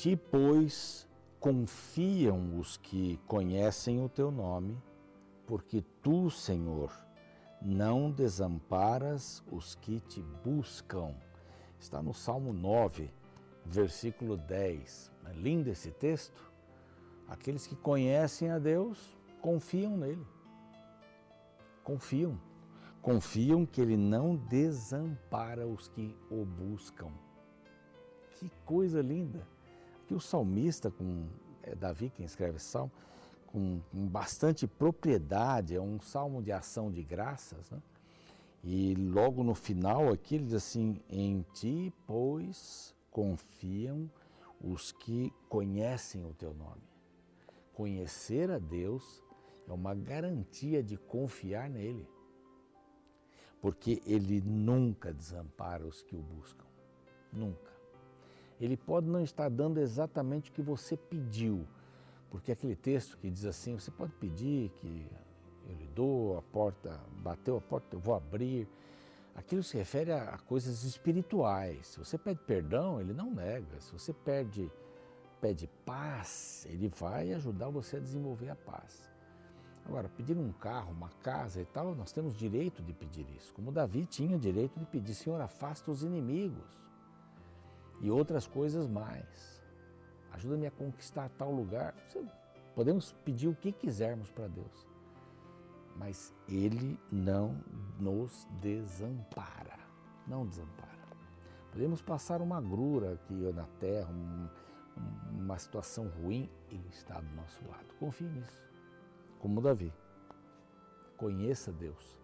Ti, pois, confiam os que conhecem o teu nome, porque tu, Senhor, não desamparas os que te buscam. Está no Salmo 9, versículo 10. É lindo esse texto. Aqueles que conhecem a Deus confiam nele. Confiam. Confiam que ele não desampara os que o buscam. Que coisa linda! Que o salmista, com é Davi quem escreve esse salmo, com, com, bastante propriedade, é um salmo de ação de graças, né? E logo no final aqui ele diz assim: Em ti, pois, confiam os que conhecem o teu nome. Conhecer a Deus é uma garantia de confiar nele, porque ele nunca desampara os que o buscam. Nunca. Ele pode não estar dando exatamente o que você pediu, porque aquele texto que diz assim: você pode pedir que eu lhe dou a porta, bateu a porta, eu vou abrir. Aquilo se refere a, coisas espirituais. Se você pede perdão, ele não nega. Se você pede, pede paz, ele vai ajudar você a desenvolver a paz. Agora, pedir um carro, uma casa e tal, nós temos direito de pedir isso. Como Davi tinha direito de pedir, Senhor, afasta os inimigos e outras coisas mais. Ajuda-me a conquistar tal lugar. Podemos pedir o que quisermos para Deus, mas Ele não nos desampara. Não desampara. Podemos passar uma grura aqui na terra, um, uma situação ruim, Ele está do nosso lado. Confie nisso. Como Davi. Conheça Deus.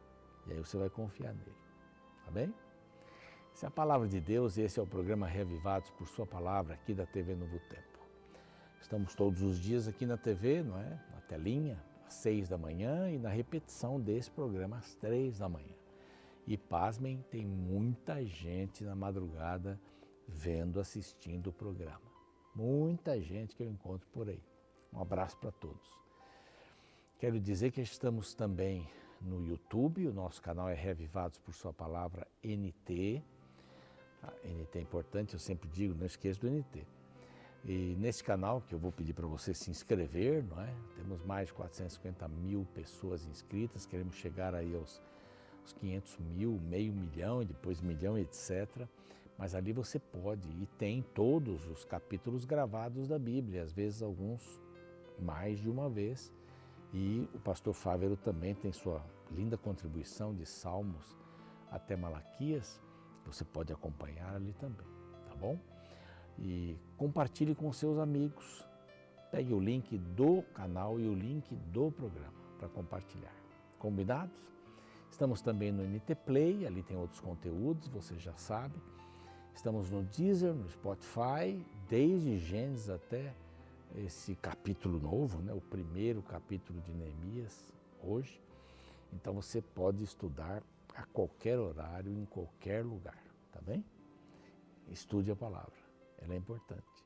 E aí você vai confiar nele. Tá bem? Essa é a palavra de Deus e esse é o programa Revivados por Sua Palavra aqui da TV Novo Tempo. Estamos todos os dias aqui na TV, não é? Na telinha, às seis da manhã e na repetição desse programa às três da manhã. E pasmem, tem muita gente na madrugada vendo, assistindo o programa. Muita gente que eu encontro por aí. Um abraço para todos. Quero dizer que estamos também no YouTube, o nosso canal é Revivados por Sua Palavra NT NT é importante, eu sempre digo, não esqueça do NT. E nesse canal que eu vou pedir para você se inscrever, não é? Temos mais de 450 mil pessoas inscritas, queremos chegar aí aos, aos 500 mil, meio milhão, e depois milhão, etc. Mas ali você pode e tem todos os capítulos gravados da Bíblia, às vezes alguns mais de uma vez. E o pastor Fávero também tem sua linda contribuição de Salmos até Malaquias você pode acompanhar ali também, tá bom? E compartilhe com seus amigos. Pegue o link do canal e o link do programa para compartilhar. Combinados? Estamos também no NT Play, ali tem outros conteúdos, você já sabe. Estamos no Deezer, no Spotify, desde Gênesis até esse capítulo novo, né? o primeiro capítulo de Neemias, hoje. Então você pode estudar a qualquer horário, em qualquer lugar, tá bem? Estude a palavra, ela é importante.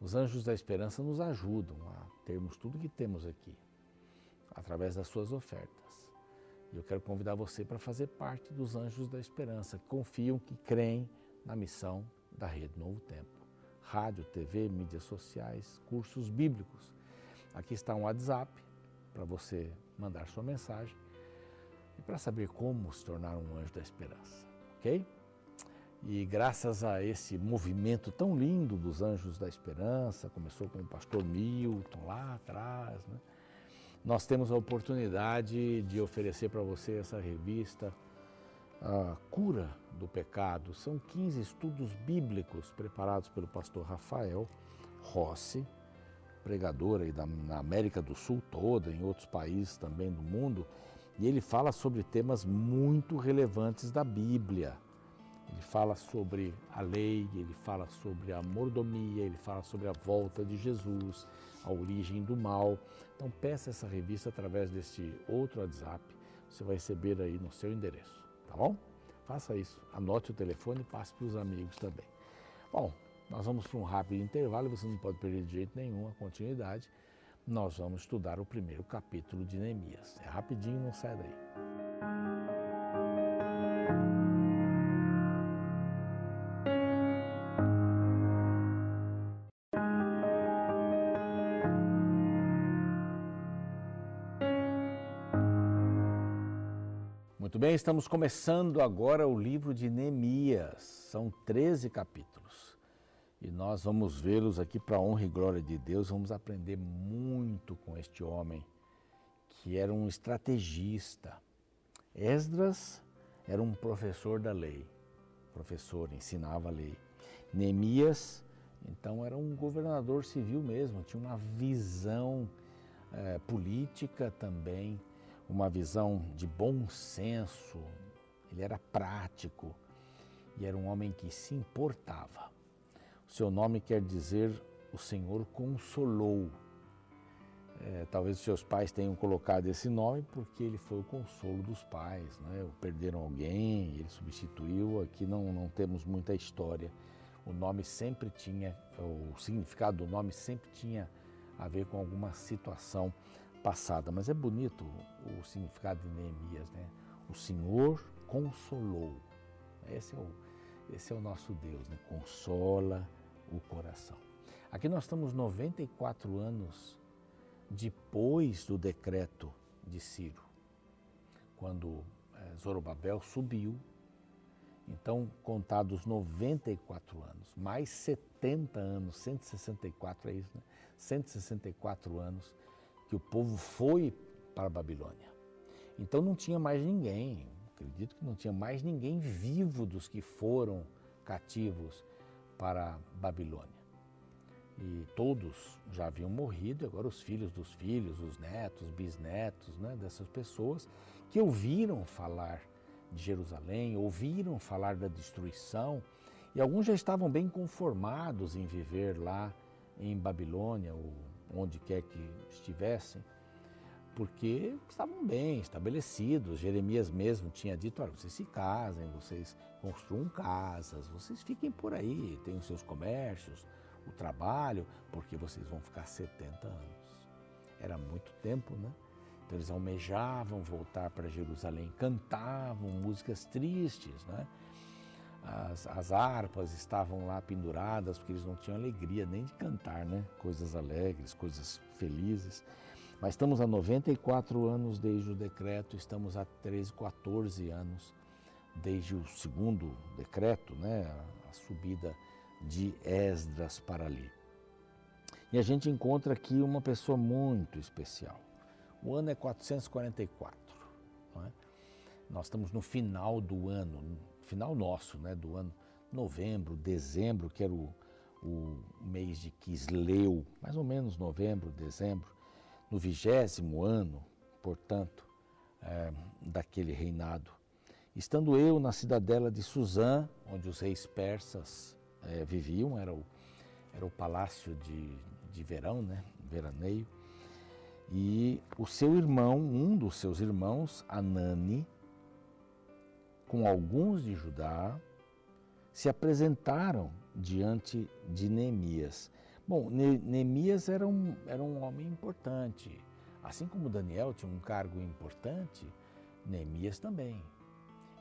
Os anjos da esperança nos ajudam a termos tudo que temos aqui, através das suas ofertas. E eu quero convidar você para fazer parte dos anjos da esperança, que confiam, que creem na missão da Rede Novo Tempo. Rádio, TV, mídias sociais, cursos bíblicos. Aqui está um WhatsApp para você mandar sua mensagem e para saber como se tornar um anjo da esperança, ok? E graças a esse movimento tão lindo dos Anjos da Esperança, começou com o pastor Milton lá atrás, né? nós temos a oportunidade de oferecer para você essa revista, a Cura do Pecado. São 15 estudos bíblicos preparados pelo pastor Rafael Rossi, pregador aí da, na América do Sul toda, em outros países também do mundo, e ele fala sobre temas muito relevantes da Bíblia. Ele fala sobre a lei, ele fala sobre a mordomia, ele fala sobre a volta de Jesus, a origem do mal. Então peça essa revista através deste outro WhatsApp, você vai receber aí no seu endereço, tá bom? Faça isso, anote o telefone e passe para os amigos também. Bom, nós vamos para um rápido intervalo, você não pode perder de jeito nenhum a continuidade nós vamos estudar o primeiro capítulo de Neemias. É rapidinho, não sai daí. Muito bem, estamos começando agora o livro de Neemias. São 13 capítulos. E nós vamos vê-los aqui para a honra e glória de Deus, vamos aprender muito com este homem, que era um estrategista. Esdras era um professor da lei. Professor, ensinava a lei. Neemias, então, era um governador civil mesmo, tinha uma visão é, política também uma visão de bom senso, ele era prático e era um homem que se importava. O seu nome quer dizer o Senhor consolou. É, talvez os seus pais tenham colocado esse nome porque ele foi o consolo dos pais, né? perderam alguém, ele substituiu. Aqui não, não temos muita história. O nome sempre tinha, o significado do nome sempre tinha a ver com alguma situação passada, mas é bonito o significado de Neemias, né? O Senhor consolou. Esse é o, esse é o nosso Deus, né? Consola o coração. Aqui nós estamos 94 anos depois do decreto de Ciro, quando é, Zorobabel subiu. Então, contados 94 anos, mais 70 anos, 164 é isso, né? 164 anos que o povo foi para a Babilônia. Então não tinha mais ninguém, acredito que não tinha mais ninguém vivo dos que foram cativos para a Babilônia. E todos já haviam morrido, agora os filhos dos filhos, os netos, bisnetos né, dessas pessoas que ouviram falar de Jerusalém, ouviram falar da destruição, e alguns já estavam bem conformados em viver lá em Babilônia, ou onde quer que estivessem, porque estavam bem estabelecidos. Jeremias mesmo tinha dito: olha, vocês se casem, vocês construam casas, vocês fiquem por aí, tenham seus comércios, o trabalho, porque vocês vão ficar 70 anos. Era muito tempo, né? Então eles almejavam voltar para Jerusalém, cantavam músicas tristes, né? as, as harpas estavam lá penduradas, porque eles não tinham alegria nem de cantar, né? Coisas alegres, coisas felizes. Mas estamos há 94 anos desde o decreto, estamos há 13, 14 anos desde o segundo decreto, né? A, a subida de Esdras para ali. E a gente encontra aqui uma pessoa muito especial. O ano é 444. É? Nós estamos no final do ano, final nosso, né, do ano novembro, dezembro, que era o, o mês de Quisleu, mais ou menos novembro, dezembro, no vigésimo ano, portanto, é, daquele reinado. Estando eu na cidadela de Suzã, onde os reis persas é, viviam, era o, era o palácio de, de verão, né, veraneio, e o seu irmão, um dos seus irmãos, Anani, com alguns de Judá, se apresentaram diante de Neemias. Bom, Neemias era um, era um homem importante. Assim como Daniel tinha um cargo importante, Neemias também.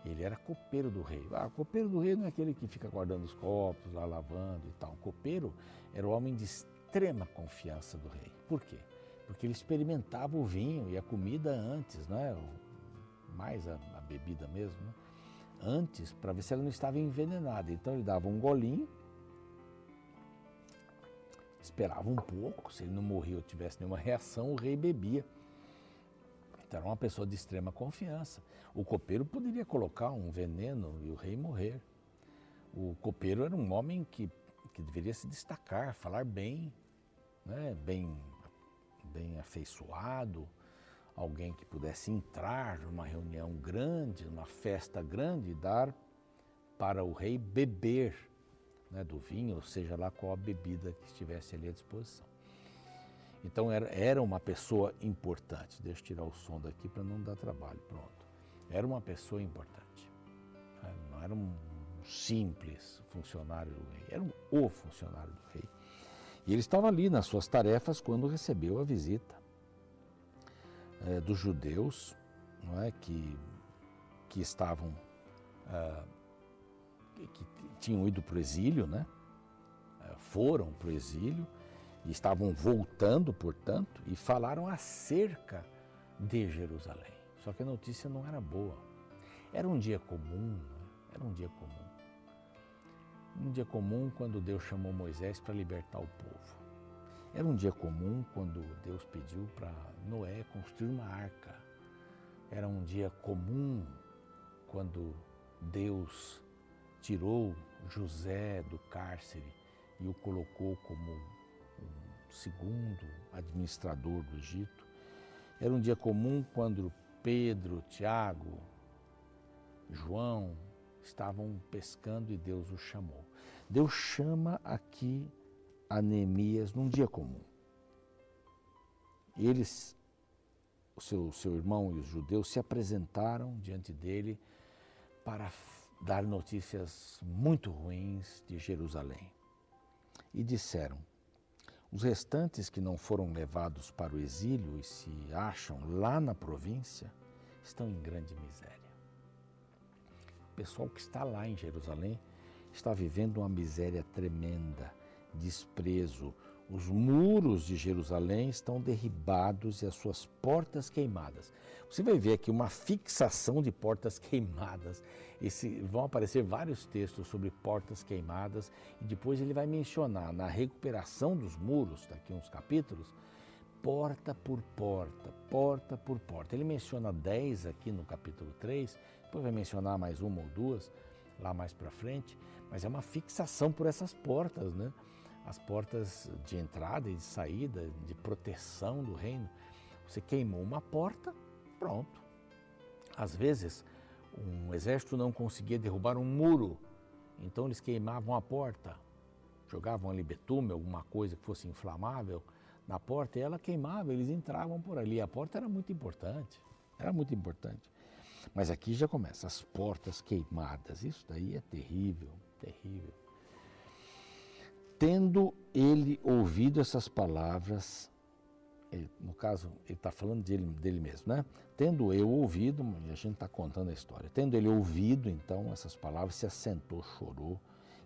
Ele era copeiro do rei. Ah, copeiro do rei não é aquele que fica guardando os copos, lá lavando e tal. O copeiro era o homem de extrema confiança do rei. Por quê? Porque ele experimentava o vinho e a comida antes, não é? Mais a, a bebida mesmo, né? antes para ver se ela não estava envenenada. Então ele dava um golinho, esperava um pouco, se ele não morria ou tivesse nenhuma reação, o rei bebia. Então era uma pessoa de extrema confiança. O copeiro poderia colocar um veneno e o rei morrer. O copeiro era um homem que, que deveria se destacar, falar bem, né? bem, bem afeiçoado, alguém que pudesse entrar numa reunião grande, numa festa grande e dar para o rei beber né, do vinho, ou seja lá qual a bebida que estivesse ali à disposição. Então era, era uma pessoa importante. Deixa eu tirar o som daqui para não dar trabalho. Pronto. Era uma pessoa importante. Né, não era um simples funcionário do rei, era um, o funcionário do rei. E ele estava ali nas suas tarefas quando recebeu a visita é, dos judeus não é, que, que estavam, ah, que, tinham ido para o exílio, né, é, foram para o exílio estavam voltando, portanto, e falaram acerca de Jerusalém. Só que a notícia não era boa. Era um dia comum, né? era um dia comum. Um dia comum quando Deus chamou Moisés para libertar o povo. Era um dia comum quando Deus pediu para Noé construir uma arca. Era um dia comum quando Deus tirou José do cárcere e o colocou como segundo administrador do Egito. Era um dia comum quando Pedro, Tiago, João estavam pescando e Deus os chamou. Deus chama aqui a Neemias num dia comum. Eles, o seu, seu irmão e os judeus se apresentaram diante dele para dar notícias muito ruins de Jerusalém. E disseram: os restantes que não foram levados para o exílio e se acham lá na província estão em grande miséria. O pessoal que está lá em Jerusalém está vivendo uma miséria tremenda, desprezo, os muros de Jerusalém estão derribados e as suas portas queimadas. Você vai ver aqui uma fixação de portas queimadas. Esse, vão aparecer vários textos sobre portas queimadas e depois ele vai mencionar na recuperação dos muros, daqui uns capítulos, porta por porta, porta por porta. Ele menciona 10 aqui no capítulo 3, depois vai mencionar mais uma ou duas lá mais para frente, mas é uma fixação por essas portas, né? As portas de entrada e de saída, de proteção do reino. Você queimou uma porta, pronto. Às vezes, um exército não conseguia derrubar um muro, então eles queimavam a porta, jogavam ali betume, alguma coisa que fosse inflamável na porta e ela queimava, eles entravam por ali. A porta era muito importante, era muito importante. Mas aqui já começa, as portas queimadas, isso daí é terrível, terrível. Tendo ele ouvido essas palavras, ele, no caso, ele está falando dele, dele mesmo, né? Tendo eu ouvido, e a gente está contando a história, tendo ele ouvido então essas palavras, se assentou, chorou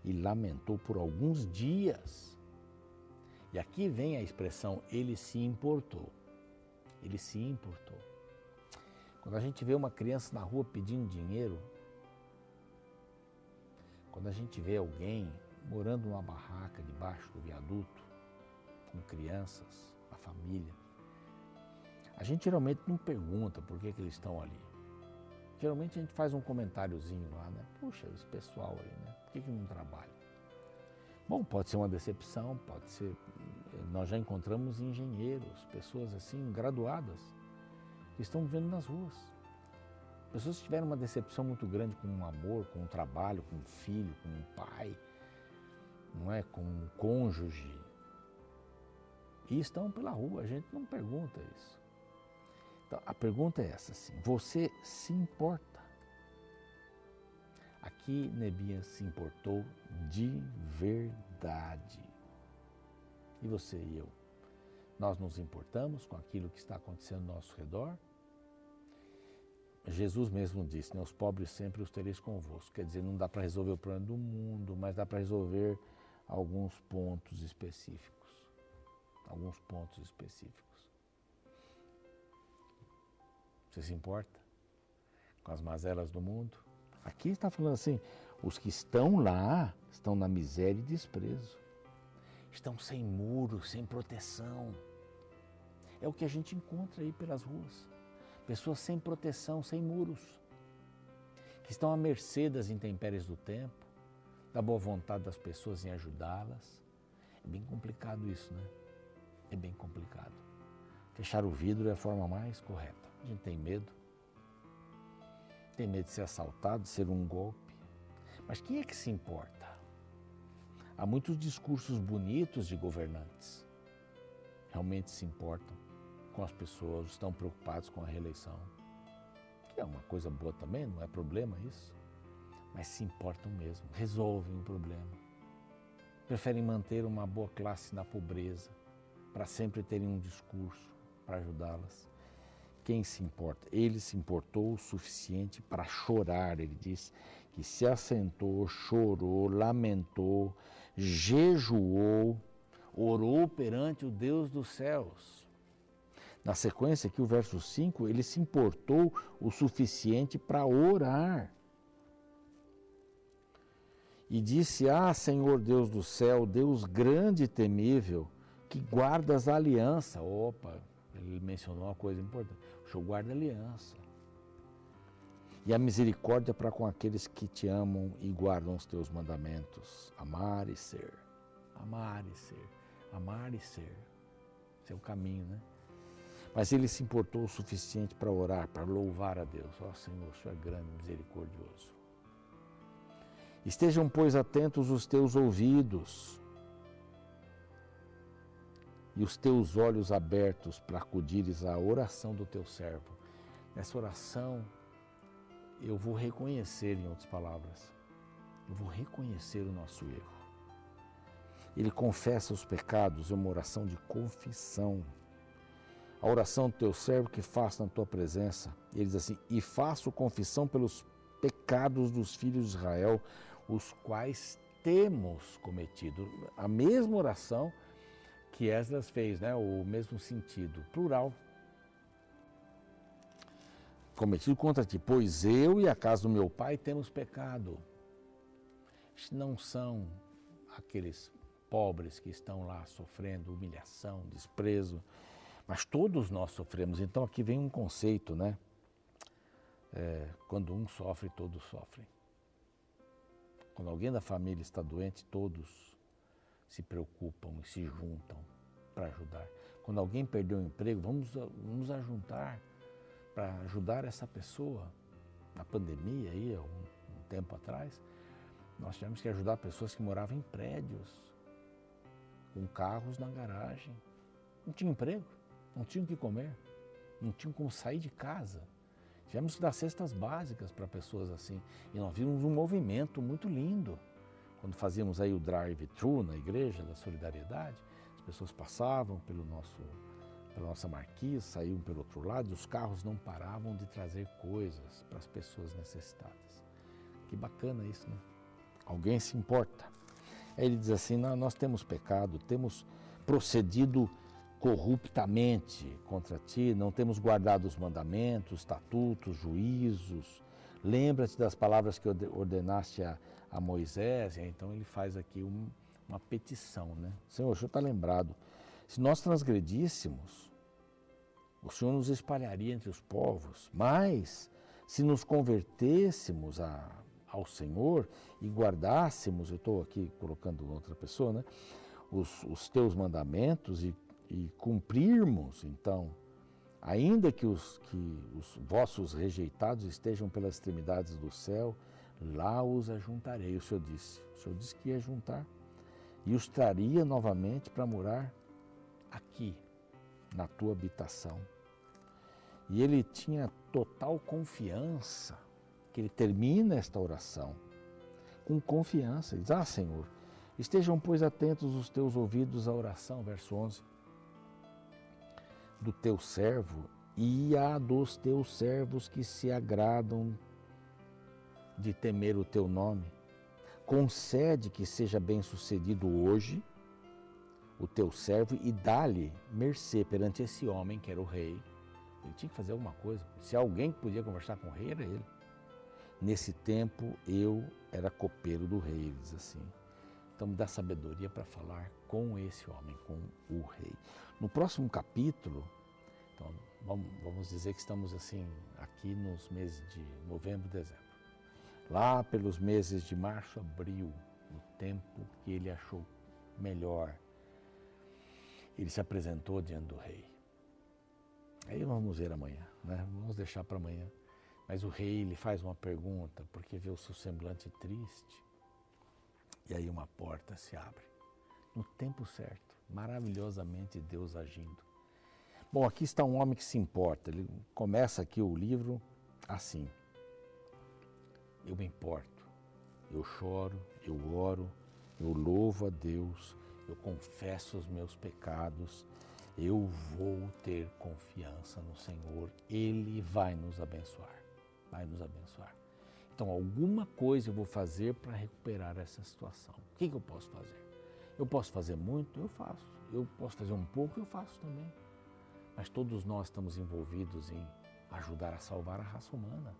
e lamentou por alguns dias. E aqui vem a expressão ele se importou. Ele se importou. Quando a gente vê uma criança na rua pedindo dinheiro, quando a gente vê alguém morando numa barraca debaixo do viaduto, com crianças, a família. A gente geralmente não pergunta por que, que eles estão ali. Geralmente a gente faz um comentáriozinho lá, né? Puxa, esse pessoal aí, né? Por que, que não trabalha? Bom, pode ser uma decepção, pode ser. Nós já encontramos engenheiros, pessoas assim, graduadas, que estão vivendo nas ruas. Pessoas que tiveram uma decepção muito grande com um amor, com um trabalho, com um filho, com um pai, não é? Com um cônjuge. E estão pela rua, a gente não pergunta isso. Então, a pergunta é essa, assim, você se importa? Aqui Nebias se importou de verdade. E você e eu? Nós nos importamos com aquilo que está acontecendo ao nosso redor? Jesus mesmo disse, né, os pobres sempre os tereis convosco. Quer dizer, não dá para resolver o problema do mundo, mas dá para resolver alguns pontos específicos. Alguns pontos específicos. Você se importa com as mazelas do mundo? Aqui está falando assim: os que estão lá estão na miséria e desprezo. Estão sem muros, sem proteção. É o que a gente encontra aí pelas ruas. Pessoas sem proteção, sem muros, que estão à mercê das intempéries do tempo, da boa vontade das pessoas em ajudá-las. É bem complicado isso, né? É bem complicado. Fechar o vidro é a forma mais correta. A gente tem medo. Tem medo de ser assaltado, de ser um golpe. Mas quem é que se importa? Há muitos discursos bonitos de governantes. Realmente se importam com as pessoas, estão preocupados com a reeleição. Que é uma coisa boa também, não é problema isso mas se importam mesmo, resolvem o problema. Preferem manter uma boa classe na pobreza, para sempre terem um discurso para ajudá-las. Quem se importa? Ele se importou o suficiente para chorar. Ele diz que se assentou, chorou, lamentou, jejuou, orou perante o Deus dos céus. Na sequência, aqui o verso 5, ele se importou o suficiente para orar. E disse: Ah, Senhor Deus do céu, Deus grande e temível, que guardas a aliança. Opa, ele mencionou uma coisa importante. O Senhor guarda a aliança. E a misericórdia para com aqueles que te amam e guardam os teus mandamentos. Amar e ser. Amar e ser. Amar e ser. Esse é o caminho, né? Mas ele se importou o suficiente para orar, para louvar a Deus. Ó oh, Senhor, o Senhor é grande, misericordioso. Estejam, pois, atentos os teus ouvidos e os teus olhos abertos para acudires à oração do teu servo. Nessa oração, eu vou reconhecer, em outras palavras, eu vou reconhecer o nosso erro. Ele confessa os pecados, é uma oração de confissão. A oração do teu servo que faço na tua presença. Ele diz assim: E faço confissão pelos pecados dos filhos de Israel, os quais temos cometido. A mesma oração que Esdras fez, né? o mesmo sentido, plural. Cometido contra ti, pois eu e a casa do meu pai temos pecado. Não são aqueles pobres que estão lá sofrendo humilhação, desprezo, mas todos nós sofremos. Então aqui vem um conceito, né? É, quando um sofre, todos sofrem. Quando alguém da família está doente, todos se preocupam e se juntam para ajudar. Quando alguém perdeu o emprego, vamos nos ajuntar para ajudar essa pessoa. Na pandemia, aí, um, um tempo atrás, nós tivemos que ajudar pessoas que moravam em prédios, com carros na garagem. Não tinha emprego, não tinham o que comer, não tinham como sair de casa. Tivemos que dar cestas básicas para pessoas assim. E nós vimos um movimento muito lindo. Quando fazíamos aí o drive-thru na igreja da solidariedade, as pessoas passavam pelo nosso, pela nossa marquise, saíam pelo outro lado e os carros não paravam de trazer coisas para as pessoas necessitadas. Que bacana isso, né? Alguém se importa. Aí ele diz assim: nós temos pecado, temos procedido corruptamente contra ti, não temos guardado os mandamentos, estatutos, juízos. Lembra-te das palavras que ordenaste a, a Moisés. Então ele faz aqui um, uma petição, né? Senhor, o Senhor está lembrado. Se nós transgredíssemos, o Senhor nos espalharia entre os povos. Mas, se nos convertêssemos a, ao Senhor e guardássemos, eu estou aqui colocando outra pessoa, né? Os, os teus mandamentos e e cumprirmos, então, ainda que os, que os vossos rejeitados estejam pelas extremidades do céu, lá os ajuntarei. O Senhor disse. O Senhor disse que ia juntar e os traria novamente para morar aqui, na tua habitação. E ele tinha total confiança, que ele termina esta oração com confiança. Ele diz: Ah, Senhor, estejam, pois, atentos os teus ouvidos à oração, verso 11 do teu servo e a dos teus servos que se agradam de temer o teu nome. Concede que seja bem-sucedido hoje o teu servo e dá-lhe mercê perante esse homem que era o rei. Ele tinha que fazer alguma coisa. Se alguém podia conversar com o rei, era ele. Nesse tempo eu era copeiro do rei, ele diz assim. Então me dá sabedoria para falar com esse homem, com o rei. No próximo capítulo, então, vamos dizer que estamos assim aqui nos meses de novembro, dezembro. Lá pelos meses de março, abril, no tempo que ele achou melhor, ele se apresentou diante do rei. Aí vamos ver amanhã, né? Vamos deixar para amanhã. Mas o rei lhe faz uma pergunta, porque vê o seu semblante triste. E aí uma porta se abre. No tempo certo, maravilhosamente Deus agindo. Bom, aqui está um homem que se importa. Ele começa aqui o livro assim: Eu me importo, eu choro, eu oro, eu louvo a Deus, eu confesso os meus pecados, eu vou ter confiança no Senhor, Ele vai nos abençoar, vai nos abençoar. Então, alguma coisa eu vou fazer para recuperar essa situação. O que, que eu posso fazer? Eu posso fazer muito? Eu faço. Eu posso fazer um pouco? Eu faço também. mas todos nós estamos envolvidos em ajudar a salvar a raça humana.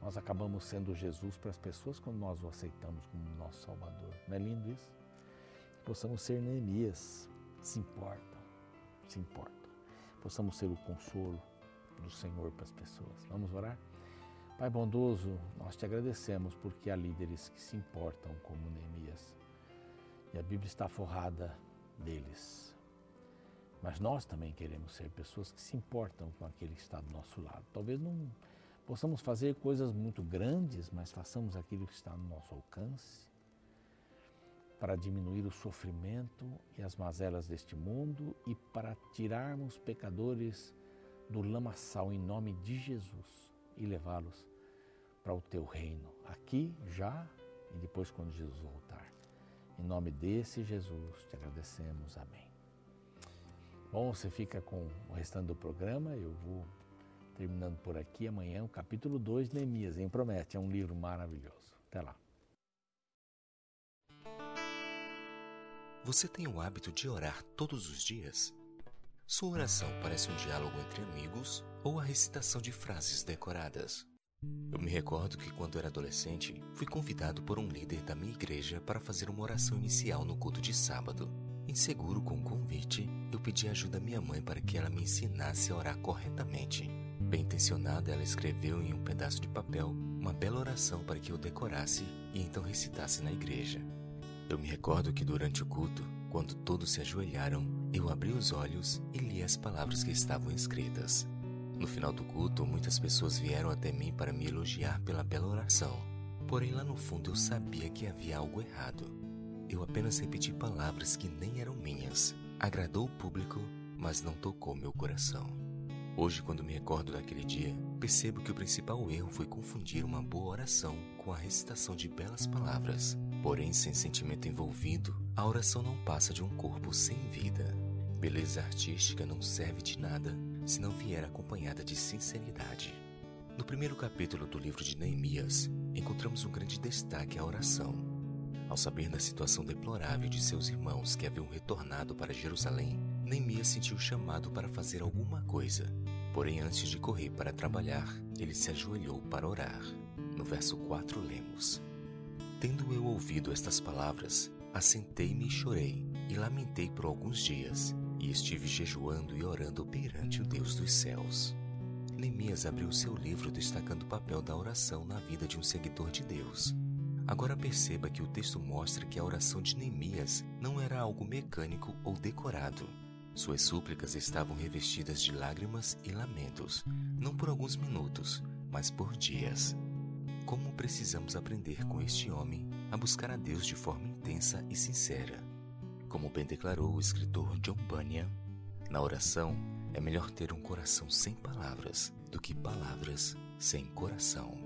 Nós acabamos sendo Jesus para as pessoas quando nós o aceitamos como nosso Salvador. Não é lindo isso? Possamos ser Neemias, se importa, se importa. Possamos ser o consolo do Senhor para as pessoas. Vamos orar? Pai bondoso, nós te agradecemos porque há líderes que se importam como Neemias. E a Bíblia está forrada deles. Mas nós também queremos ser pessoas que se importam com aquele que está do nosso lado. Talvez não possamos fazer coisas muito grandes, mas façamos aquilo que está no nosso alcance para diminuir o sofrimento e as mazelas deste mundo e para tirarmos pecadores do lamaçal em nome de Jesus e levá-los para o teu reino, aqui, já e depois quando Jesus voltar. Em nome desse Jesus te agradecemos. Amém. Bom, você fica com o restante do programa. Eu vou terminando por aqui. Amanhã, o capítulo 2 de Neemias, hein? Promete, é um livro maravilhoso. Até lá. Você tem o hábito de orar todos os dias? Sua oração parece um diálogo entre amigos ou a recitação de frases decoradas? Eu me recordo que quando era adolescente, fui convidado por um líder da minha igreja para fazer uma oração inicial no culto de sábado. Inseguro com o convite, eu pedi ajuda à minha mãe para que ela me ensinasse a orar corretamente. Bem intencionada, ela escreveu em um pedaço de papel uma bela oração para que eu decorasse e então recitasse na igreja. Eu me recordo que durante o culto, quando todos se ajoelharam, eu abri os olhos e li as palavras que estavam escritas. No final do culto, muitas pessoas vieram até mim para me elogiar pela bela oração. Porém, lá no fundo eu sabia que havia algo errado. Eu apenas repeti palavras que nem eram minhas. Agradou o público, mas não tocou meu coração. Hoje, quando me recordo daquele dia, percebo que o principal erro foi confundir uma boa oração com a recitação de belas palavras. Porém, sem sentimento envolvido, a oração não passa de um corpo sem vida. Beleza artística não serve de nada se não vier acompanhada de sinceridade. No primeiro capítulo do livro de Neemias, encontramos um grande destaque à oração. Ao saber da situação deplorável de seus irmãos que haviam retornado para Jerusalém, Neemias sentiu chamado para fazer alguma coisa. Porém, antes de correr para trabalhar, ele se ajoelhou para orar. No verso 4 lemos: Tendo eu ouvido estas palavras, assentei-me e chorei, e lamentei por alguns dias, e estive jejuando e orando perante o Deus dos céus. Neemias abriu seu livro destacando o papel da oração na vida de um seguidor de Deus. Agora perceba que o texto mostra que a oração de Neemias não era algo mecânico ou decorado. Suas súplicas estavam revestidas de lágrimas e lamentos, não por alguns minutos, mas por dias. Como precisamos aprender com este homem a buscar a Deus de forma intensa e sincera? Como bem declarou o escritor John Bunyan, na oração é melhor ter um coração sem palavras do que palavras sem coração.